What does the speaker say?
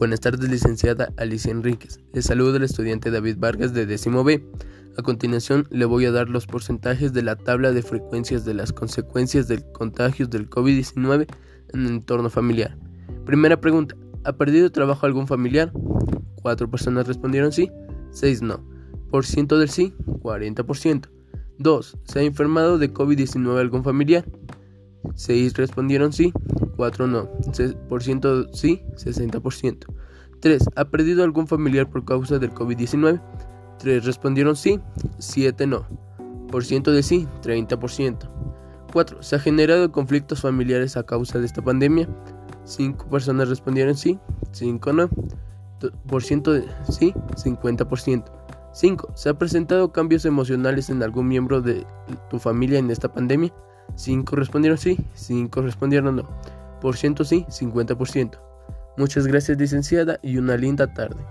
Buenas tardes, licenciada Alicia Enríquez. Le saludo el estudiante David Vargas de décimo B. A continuación, le voy a dar los porcentajes de la tabla de frecuencias de las consecuencias del contagio del COVID-19 en el entorno familiar. Primera pregunta: ¿Ha perdido trabajo algún familiar? Cuatro personas respondieron sí, seis no. Por ciento del sí, 40%. 2. ¿Se ha enfermado de COVID-19 algún familiar? 6 respondieron sí, 4 no. Por ciento sí, 60%. 3. ¿Ha perdido algún familiar por causa del COVID-19? 3 respondieron sí, 7 no. Por ciento de sí, 30%. 4. ¿Se ha generado conflictos familiares a causa de esta pandemia? 5 personas respondieron sí, 5 no. Por ciento de sí, 50%. 5. ¿Se ha presentado cambios emocionales en algún miembro de tu familia en esta pandemia? 5 respondieron sí, 5 respondieron no. Por ciento sí, 50%. Muchas gracias licenciada y una linda tarde.